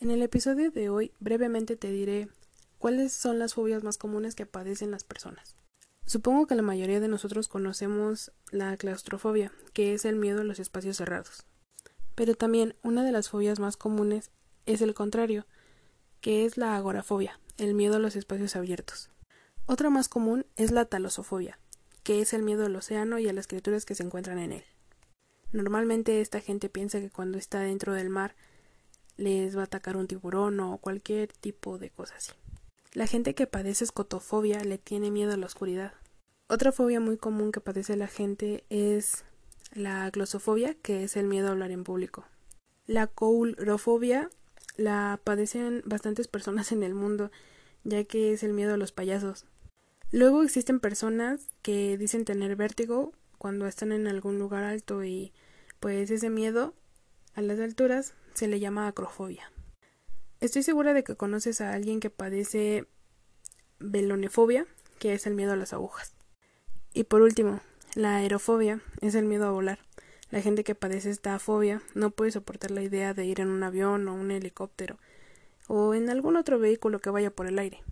En el episodio de hoy brevemente te diré cuáles son las fobias más comunes que padecen las personas. Supongo que la mayoría de nosotros conocemos la claustrofobia, que es el miedo a los espacios cerrados. Pero también una de las fobias más comunes es el contrario, que es la agorafobia, el miedo a los espacios abiertos. Otra más común es la talosofobia, que es el miedo al océano y a las criaturas que se encuentran en él. Normalmente esta gente piensa que cuando está dentro del mar les va a atacar un tiburón o cualquier tipo de cosa así. La gente que padece escotofobia le tiene miedo a la oscuridad. Otra fobia muy común que padece la gente es la glosofobia, que es el miedo a hablar en público. La coulrofobia la padecen bastantes personas en el mundo, ya que es el miedo a los payasos. Luego existen personas que dicen tener vértigo cuando están en algún lugar alto y pues ese miedo a las alturas se le llama acrofobia. Estoy segura de que conoces a alguien que padece velonefobia, que es el miedo a las agujas. Y por último, la aerofobia es el miedo a volar. La gente que padece esta fobia no puede soportar la idea de ir en un avión o un helicóptero o en algún otro vehículo que vaya por el aire.